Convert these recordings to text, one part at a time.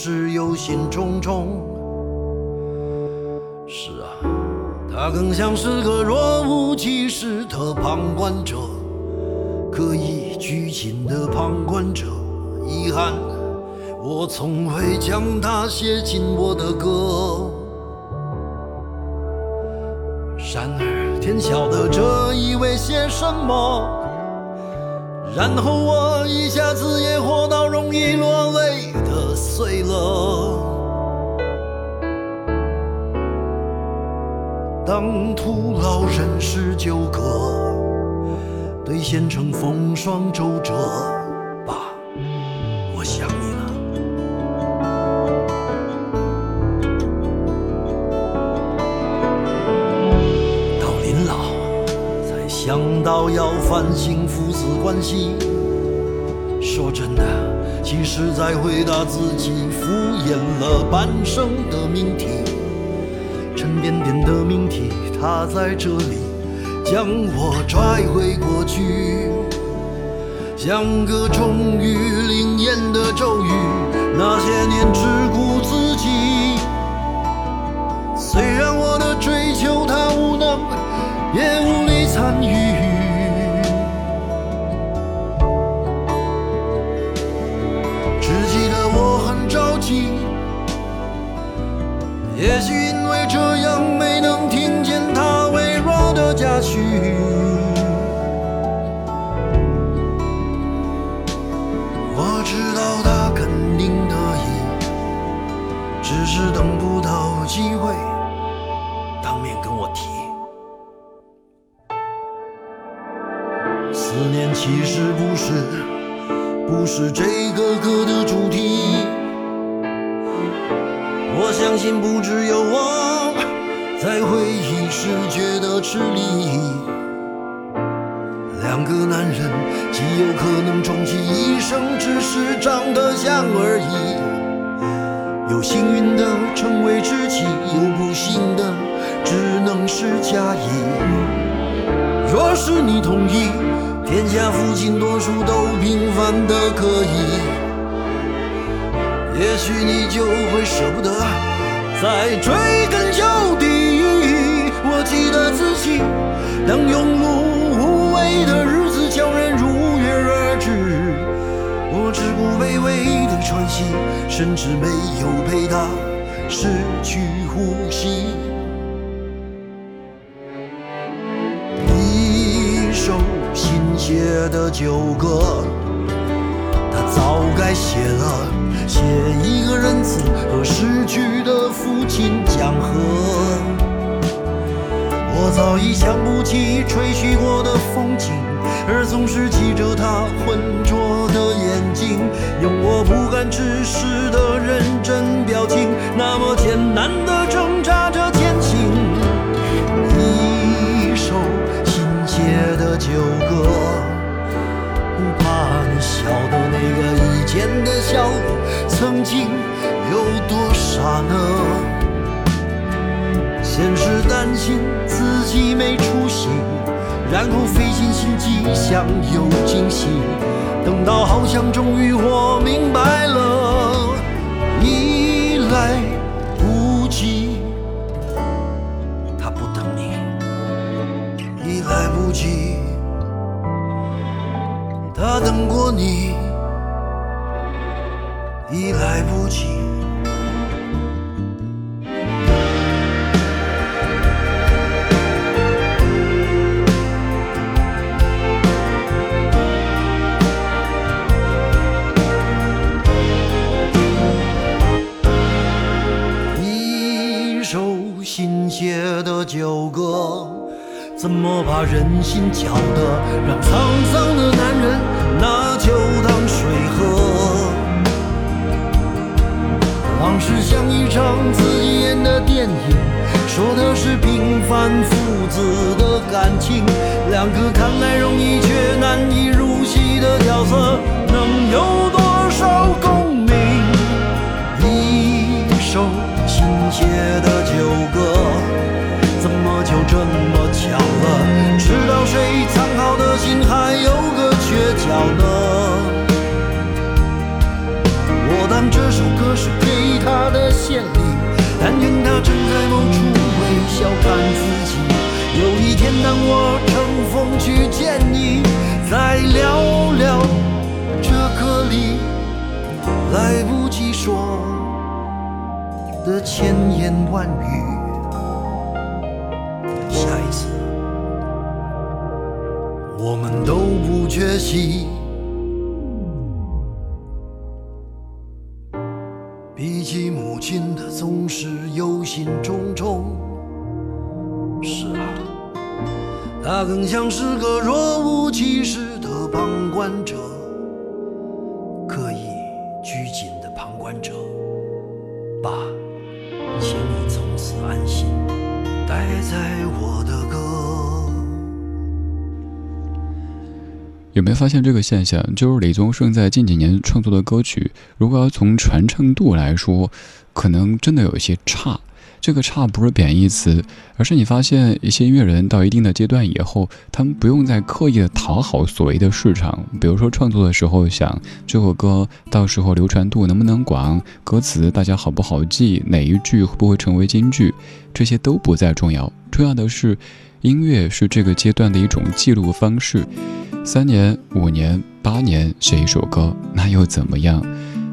是忧心忡忡。是啊，他更像是个若无其事的旁观者，刻意拘谨的旁观者。遗憾，我从未将他写进我的歌。然而，天晓得这意味些什么。然后我一下子也活到容易落醉了。当徒劳人事纠葛，兑现成风霜周折，爸，我想你了。到临老，才想到要反省父子关系。说真的，其实在回答自己敷衍了半生的命题。沉甸甸的命题，它在这里将我拽回过去，像个终于灵验的咒语。那些年只顾自己，虽然我的追求它无能，也无是你同意，天下父亲多数都平凡的可以。也许你就会舍不得再追根究底。我记得自己，当庸碌无为的日子悄然如约而至，我只顾卑微的喘息，甚至没有陪他失去呼吸。的旧歌。他早该写了，写一个仁慈和逝去的父亲讲和。我早已想不起吹嘘过的风景，而总是记着他浑浊的眼睛，用我不敢直视的认真表情，那么艰难的挣扎着前行。一首新写的旧笑曾经有多傻呢？先是担心自己没出息，然后费尽心机想有惊喜，等到好像终于我明白了，已来不及。他不等你，已来不及。他等过你，已来不及。一首新写的旧歌，怎么把人心搅得让沧桑的男人一场自己演的电影，说的是平凡父子的感情，两个看来容易却难以入戏的角色，能有多要看自己。有一天当我乘风去见你，再聊聊这歌里来不及说的千言万语。下一次我们都不缺席。比起母亲的总是忧心忡忡。他更像是个若无其事的旁观者，刻意拘谨的旁观者。爸，请你从此安心，待在我的歌。有没有发现这个现象？就是李宗盛在近几年创作的歌曲，如果要从传唱度来说，可能真的有一些差。这个差不是贬义词，而是你发现一些音乐人到一定的阶段以后，他们不用再刻意的讨好所谓的市场。比如说创作的时候想这首歌到时候流传度能不能广，歌词大家好不好记，哪一句会不会成为金句，这些都不再重要。重要的是，音乐是这个阶段的一种记录方式。三年、五年、八年写一首歌，那又怎么样？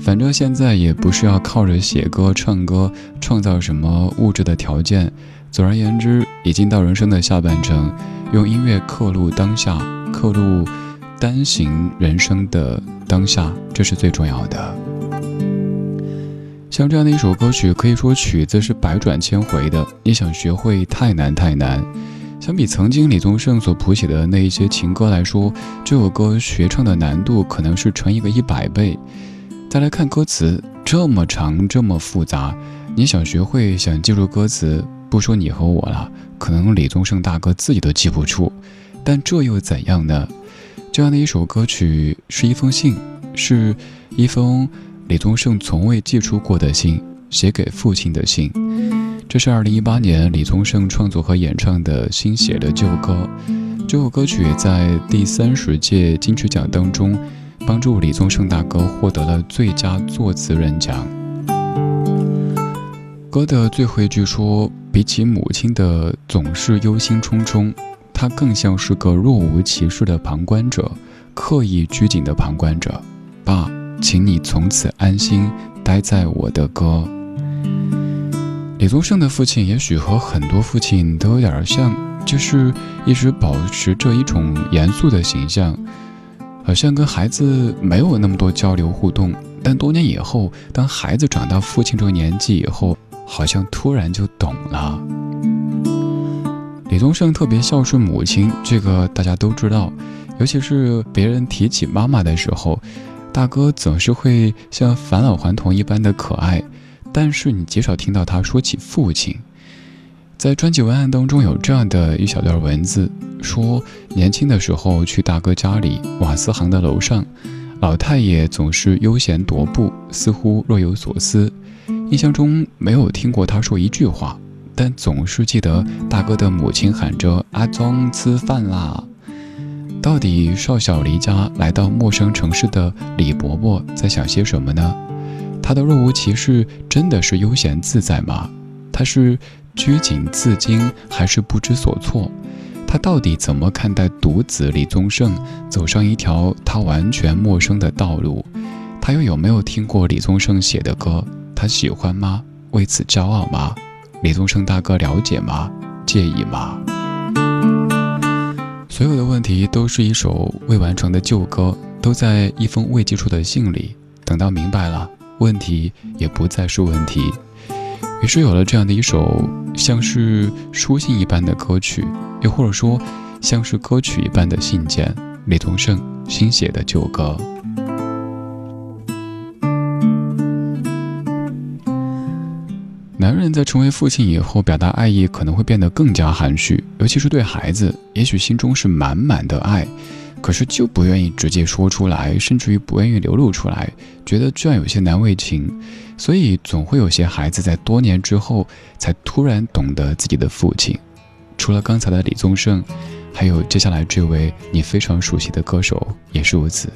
反正现在也不是要靠着写歌、唱歌创造什么物质的条件。总而言之，已经到人生的下半程，用音乐刻录当下，刻录单行人生的当下，这是最重要的。像这样的一首歌曲，可以说曲子是百转千回的，你想学会太难太难。相比曾经李宗盛所谱写的那一些情歌来说，这首歌学唱的难度可能是乘一个一百倍。再来看歌词，这么长，这么复杂，你想学会，想记住歌词，不说你和我了，可能李宗盛大哥自己都记不住。但这又怎样呢？这样的一首歌曲是一封信，是一封李宗盛从未寄出过的信，写给父亲的信。这是二零一八年李宗盛创作和演唱的新写的旧歌，这首歌曲在第三十届金曲奖当中，帮助李宗盛大哥获得了最佳作词人奖。歌的最后一句说：“比起母亲的总是忧心忡忡，他更像是个若无其事的旁观者，刻意拘谨的旁观者。”爸，请你从此安心待在我的歌。李宗盛的父亲也许和很多父亲都有点像，就是一直保持着一种严肃的形象，好像跟孩子没有那么多交流互动。但多年以后，当孩子长到父亲这个年纪以后，好像突然就懂了。李宗盛特别孝顺母亲，这个大家都知道，尤其是别人提起妈妈的时候，大哥总是会像返老还童一般的可爱。但是你极少听到他说起父亲，在专辑文案当中有这样的一小段文字，说年轻的时候去大哥家里瓦斯行的楼上，老太爷总是悠闲踱步，似乎若有所思。印象中没有听过他说一句话，但总是记得大哥的母亲喊着“阿宗吃饭啦”。到底少小离家来到陌生城市的李伯伯在想些什么呢？他的若无其事真的是悠闲自在吗？他是拘谨自矜，还是不知所措？他到底怎么看待独子李宗盛走上一条他完全陌生的道路？他又有没有听过李宗盛写的歌？他喜欢吗？为此骄傲吗？李宗盛大哥了解吗？介意吗？所有的问题都是一首未完成的旧歌，都在一封未寄出的信里。等到明白了。问题也不再是问题。于是有了这样的一首像是书信一般的歌曲，又或者说像是歌曲一般的信件，李宗盛新写的旧歌。男人在成为父亲以后，表达爱意可能会变得更加含蓄，尤其是对孩子，也许心中是满满的爱，可是就不愿意直接说出来，甚至于不愿意流露出来，觉得这样有些难为情，所以总会有些孩子在多年之后才突然懂得自己的父亲。除了刚才的李宗盛，还有接下来这位你非常熟悉的歌手也是如此。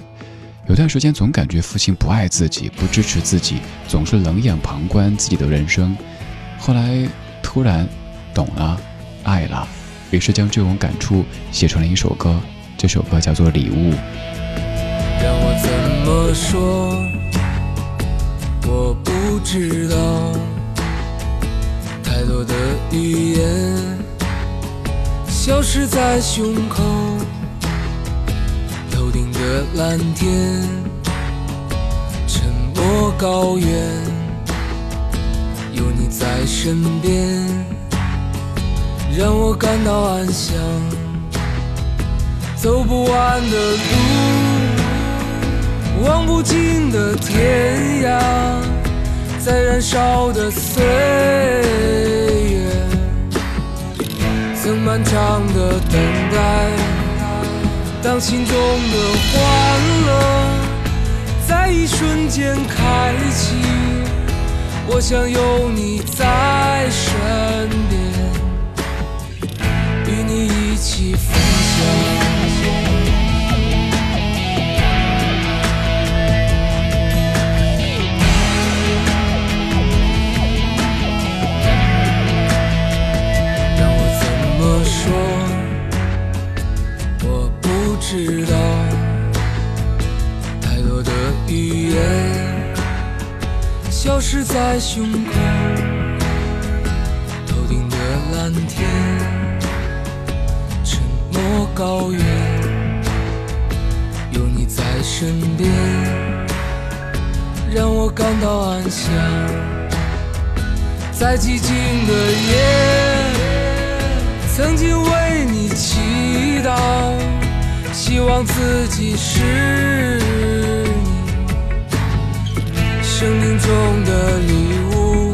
有段时间总感觉父亲不爱自己，不支持自己，总是冷眼旁观自己的人生。后来突然懂了，爱了，于是将这种感触写成了一首歌。这首歌叫做《礼物》。让我怎么说？我不知道。太多的语言消失在胸口。头顶的蓝天，沉默高原。有你在身边，让我感到安详。走不完的路，望不尽的天涯，在燃烧的岁月，曾漫长的等待。当心中的欢乐在一瞬间开启。我想有你在身边，与你一起分享。消失在胸口，头顶的蓝天，沉默高原，有你在身边，让我感到安详。在寂静的夜，曾经为你祈祷，希望自己是。生命中的礼物，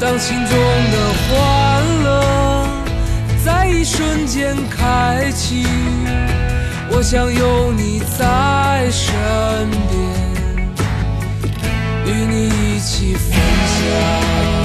当心中的欢乐在一瞬间开启，我想有你在身边，与你一起分享。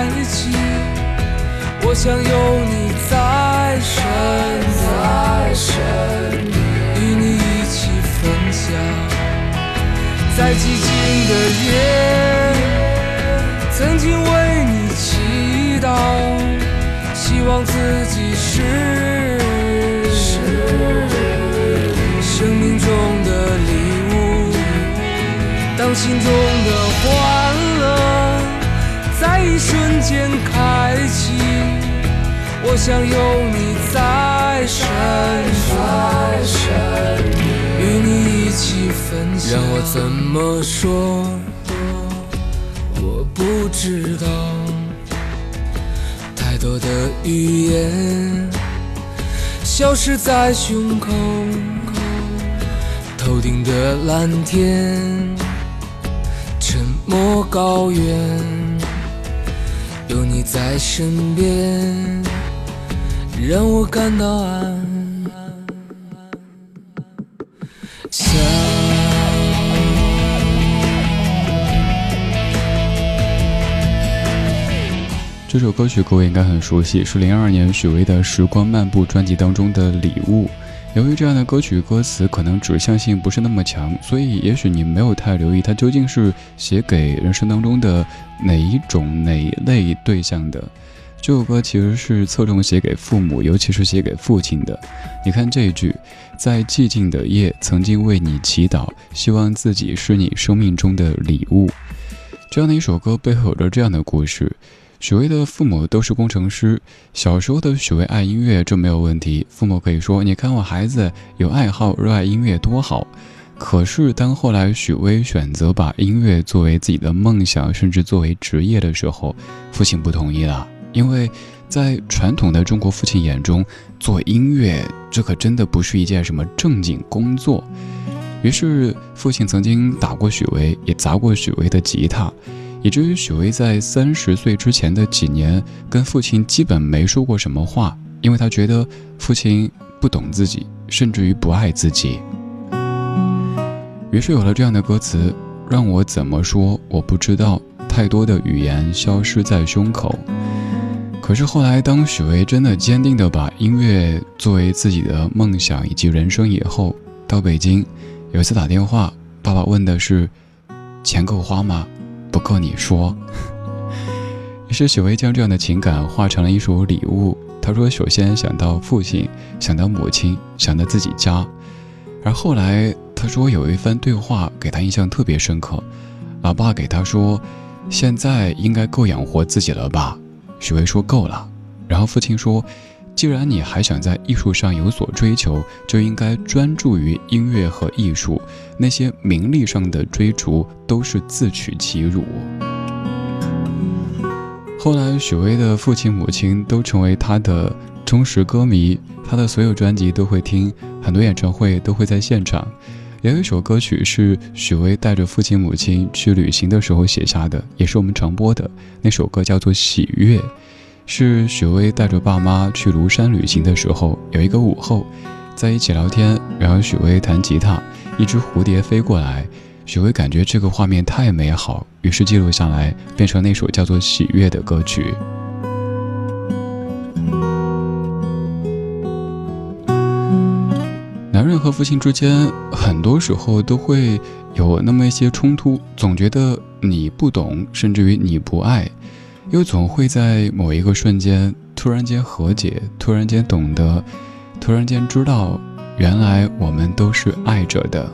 在一起，我想有你在身边，与你一起分享，在寂静的夜，曾经为你祈祷，希望自己是生命中的礼物，当心中的欢乐。一瞬间开启。我想有你在身边，与你一起分享。让我怎么说？我不知道。太多的语言消失在胸口，头顶的蓝天，沉默高原，你。在身边，让我感到安。这首歌曲各位应该很熟悉，是零二年许巍的《时光漫步》专辑当中的礼物。由于这样的歌曲歌词可能指向性不是那么强，所以也许你没有太留意它究竟是写给人生当中的哪一种哪一类对象的。这首歌其实是侧重写给父母，尤其是写给父亲的。你看这一句，在寂静的夜，曾经为你祈祷，希望自己是你生命中的礼物。这样的一首歌背后有着这样的故事。许巍的父母都是工程师。小时候的许巍爱音乐，这没有问题。父母可以说：“你看我孩子有爱好，热爱音乐多好。”可是当后来许巍选择把音乐作为自己的梦想，甚至作为职业的时候，父亲不同意了。因为在传统的中国父亲眼中，做音乐这可真的不是一件什么正经工作。于是父亲曾经打过许巍，也砸过许巍的吉他。以至于许巍在三十岁之前的几年，跟父亲基本没说过什么话，因为他觉得父亲不懂自己，甚至于不爱自己。于是有了这样的歌词：“让我怎么说，我不知道，太多的语言消失在胸口。”可是后来，当许巍真的坚定地把音乐作为自己的梦想以及人生以后，到北京，有一次打电话，爸爸问的是：“钱够花吗？”不够你说。于 是许巍将这样的情感化成了一首礼物。他说：“首先想到父亲，想到母亲，想到自己家。而后来他说有一番对话给他印象特别深刻。老爸给他说：‘现在应该够养活自己了吧？’许巍说：‘够了。’然后父亲说。”既然你还想在艺术上有所追求，就应该专注于音乐和艺术。那些名利上的追逐都是自取其辱。后来，许巍的父亲、母亲都成为他的忠实歌迷，他的所有专辑都会听，很多演唱会都会在现场。有一首歌曲是许巍带着父亲、母亲去旅行的时候写下的，也是我们常播的那首歌，叫做《喜悦》。是许巍带着爸妈去庐山旅行的时候，有一个午后，在一起聊天，然后许巍弹吉他，一只蝴蝶飞过来，许巍感觉这个画面太美好，于是记录下来，变成那首叫做《喜悦》的歌曲。男人和父亲之间，很多时候都会有那么一些冲突，总觉得你不懂，甚至于你不爱。又总会在某一个瞬间突然间和解，突然间懂得，突然间知道，原来我们都是爱着的。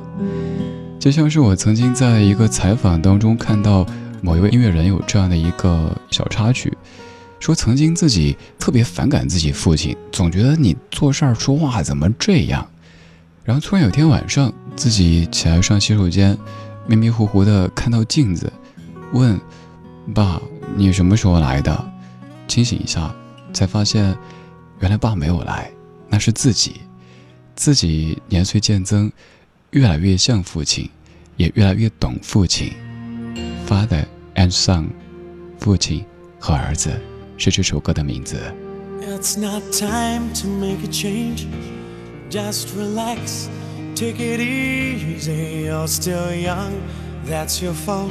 就像是我曾经在一个采访当中看到某一位音乐人有这样的一个小插曲，说曾经自己特别反感自己父亲，总觉得你做事儿说话怎么这样。然后突然有天晚上，自己起来上洗手间，迷迷糊糊的看到镜子，问爸。你什么时候来的？清醒一下，才发现，原来爸没有来，那是自己。自己年岁渐增，越来越像父亲，也越来越懂父亲。Father and son，父亲和儿子，是这首歌的名字。It's not time to make a change. Just relax, take it easy. You're still young, that's your fault.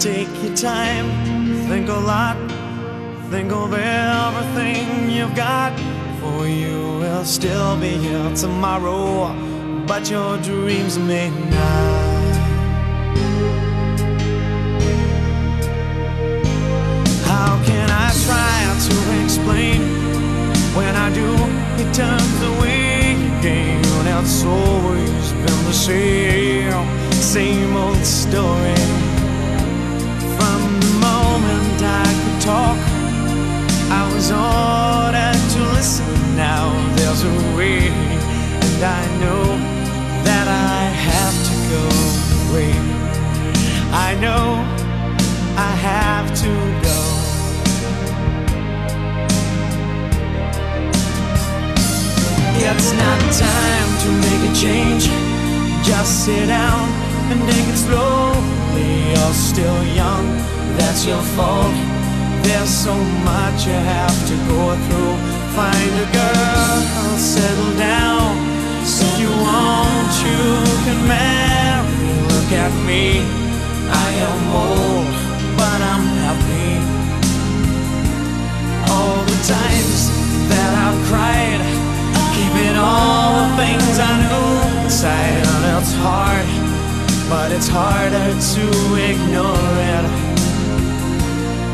Take your time, think a lot, think of everything you've got. For you will still be here tomorrow, but your dreams may not. How can I try to explain when I do? It turns away again. It's always been the same, same old story. talk. I was ordered to listen. Now there's a way, and I know that I have to go away. I know I have to go. It's not time to make a change. Just sit down and take it slowly. You're still young, that's your fault. There's so much you have to go through. Find a girl, settle down. If you want, you can marry. Look at me, I am old, but I'm happy. All the times that I've cried, keeping all the things I knew inside, and it's hard, but it's harder to ignore it.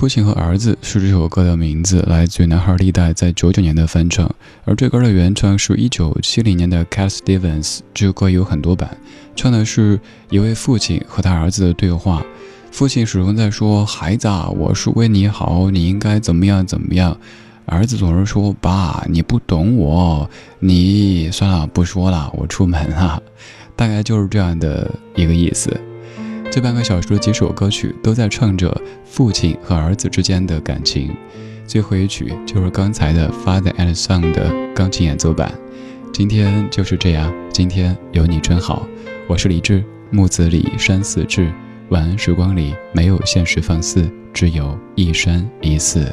父亲和儿子是这首歌的名字，来自于男孩历代在九九年的翻唱，而这歌的原唱是一九七零年的 Cat Stevens。这首歌有很多版，唱的是一位父亲和他儿子的对话。父亲始终在说：“孩子啊，我是为你好，你应该怎么样怎么样。”儿子总是说：“爸，你不懂我，你算了，不说了，我出门了。”大概就是这样的一个意思。这半个小时的几首歌曲都在唱着父亲和儿子之间的感情。最后一曲就是刚才的《Father and Son》的钢琴演奏版。今天就是这样，今天有你真好。我是李志，木子李山寺志。晚安时光里没有现实放肆，只有一山一寺。